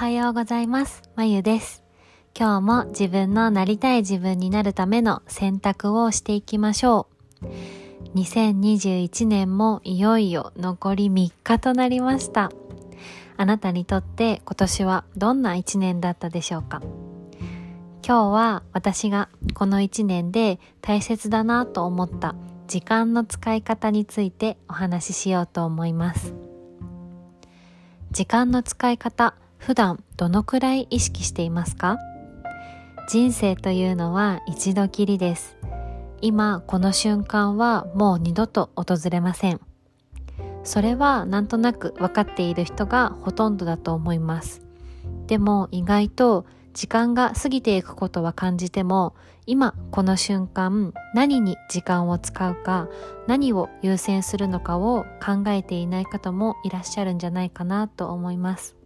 はようございます。まゆです。今日も自分のなりたい自分になるための選択をしていきましょう。2021年もいよいよ残り3日となりました。あなたにとって今年はどんな1年だったでしょうか？今日は私がこの1年で大切だなと思った時間の使い方についてお話ししようと思います。時間の使い方普段どのくらい意識していますか？人生というのは一度きりです。今この瞬間はもう二度と訪れません。それはなんとなく分かっている人がほとんどだと思います。でも意外と時間が過ぎていくことは感じても今この瞬間何に時間を使うか何を優先するのかを考えていない方もいらっしゃるんじゃないかなと思います。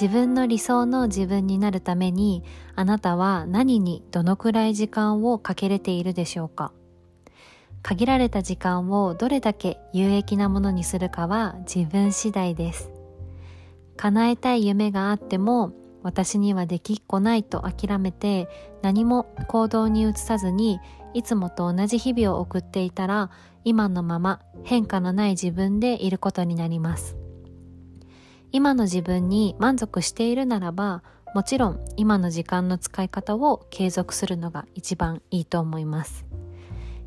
自分の理想の自分になるためにあなたは何にどのくらい時間をかけれているでしょうか？限られた時間をどれだけ有益なものにするかは自分次第です。叶えたい夢があっても私にはできっこないと諦めて何も行動に移さずにいつもと同じ日々を送っていたら今のまま変化のない自分でいることになります。今の自分に満足しているならばもちろん今の時間の使い方を継続するのが一番いいと思います。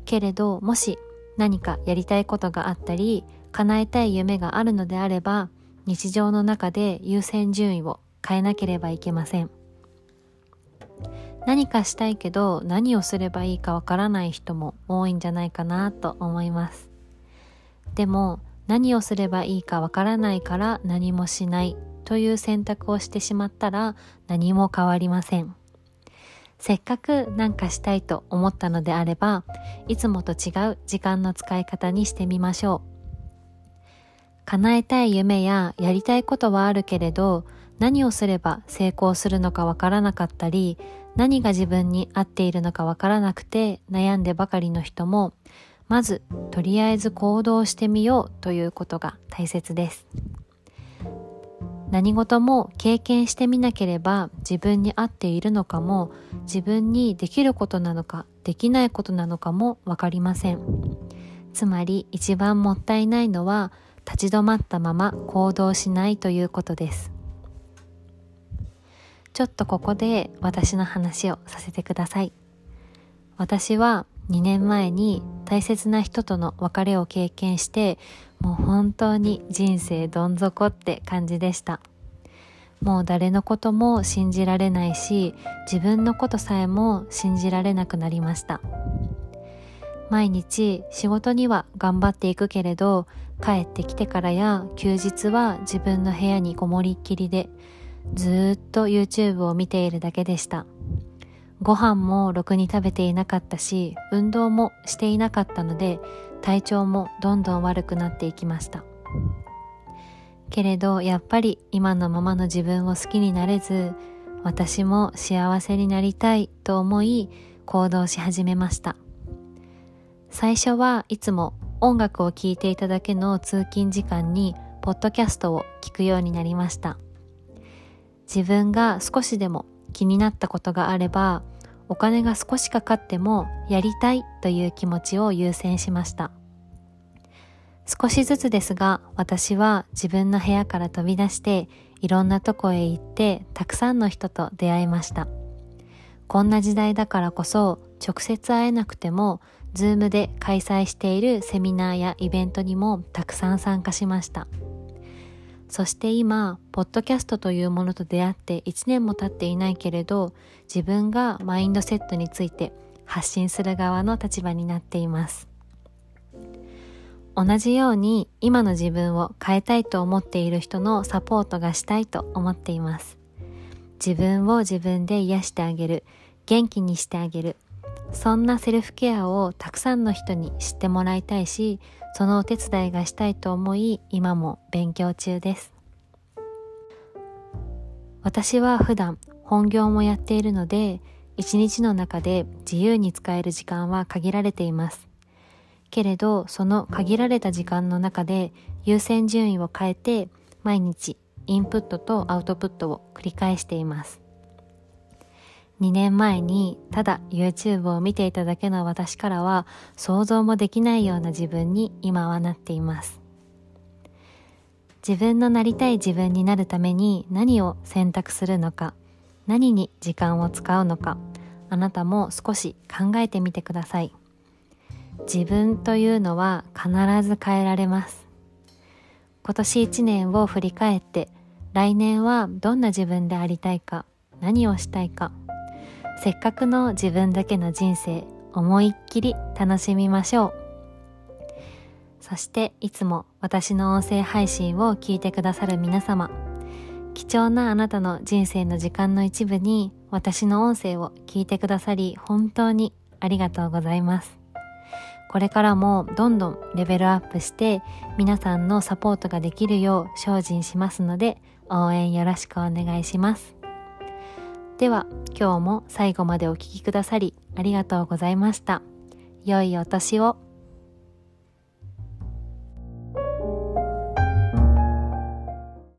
けれどもし何かやりたいことがあったり叶えたい夢があるのであれば日常の中で優先順位を変えなければいけません。何かしたいけど何をすればいいかわからない人も多いんじゃないかなと思います。でも何をすればいいかわからないから何もしないという選択をしてしまったら何も変わりません。せっかく何かしたいと思ったのであればいつもと違う時間の使い方にしてみましょう。叶えたい夢ややりたいことはあるけれど何をすれば成功するのかわからなかったり何が自分に合っているのかわからなくて悩んでばかりの人もまずとりあえず行動してみようということが大切です。何事も経験してみなければ自分に合っているのかも自分にできることなのかできないことなのかもわかりません。つまり一番もったいないのは立ち止まったまま行動しないということです。ちょっとここで私の話をさせてください。私は2年前に大切な人との別れを経験してもう本当に人生どん底って感じでした。もう誰のことも信じられないし自分のことさえも信じられなくなりました。毎日仕事には頑張っていくけれど帰ってきてからや休日は自分の部屋にこもりっきりでずっと YouTube を見ているだけでした。ご飯もろくに食べていなかったし、運動もしていなかったので、体調もどんどん悪くなっていきました。けれど、やっぱり今のままの自分を好きになれず、私も幸せになりたいと思い、行動し始めました。最初はいつも音楽を聴いていただけの通勤時間に、ポッドキャストを聞くようになりました。自分が少しでも気になったことがあればお金が少しかかってもやりたいという気持ちを優先しました。少しずつですが私は自分の部屋から飛び出していろんなとこへ行ってたくさんの人と出会いました。こんな時代だからこそ直接会えなくてもズームで開催しているセミナーやイベントにもたくさん参加しました。そして今、ポッドキャストというものと出会って1年も経っていないけれど、自分がマインドセットについて発信する側の立場になっています。同じように今の自分を変えたいと思っている人のサポートがしたいと思っています。自分を自分で癒してあげる、元気にしてあげる、そんなセルフケアをたくさんの人に知ってもらいたいし、そのお手伝いがしたいと思い、今も勉強中です。私は普段本業もやっているので、一日の中で自由に使える時間は限られています。けれど、その限られた時間の中で優先順位を変えて、毎日インプットとアウトプットを繰り返しています2年前にただ YouTube を見ていただけの私からは想像もできないような自分に今はなっています。自分のなりたい自分になるために何を選択するのか何に時間を使うのかあなたも少し考えてみてください。自分というのは必ず変えられます。今年1年を振り返って来年はどんな自分でありたいか何をしたいかせっかくの自分だけの人生思いっきり楽しみましょう。そしていつも私の音声配信を聞いてくださる皆様貴重なあなたの人生の時間の一部に私の音声を聞いてくださり本当にありがとうございます。これからもどんどんレベルアップして皆さんのサポートができるよう精進しますので応援よろしくお願いします。では今日も最後までお聴きくださりありがとうございました。良いお年を。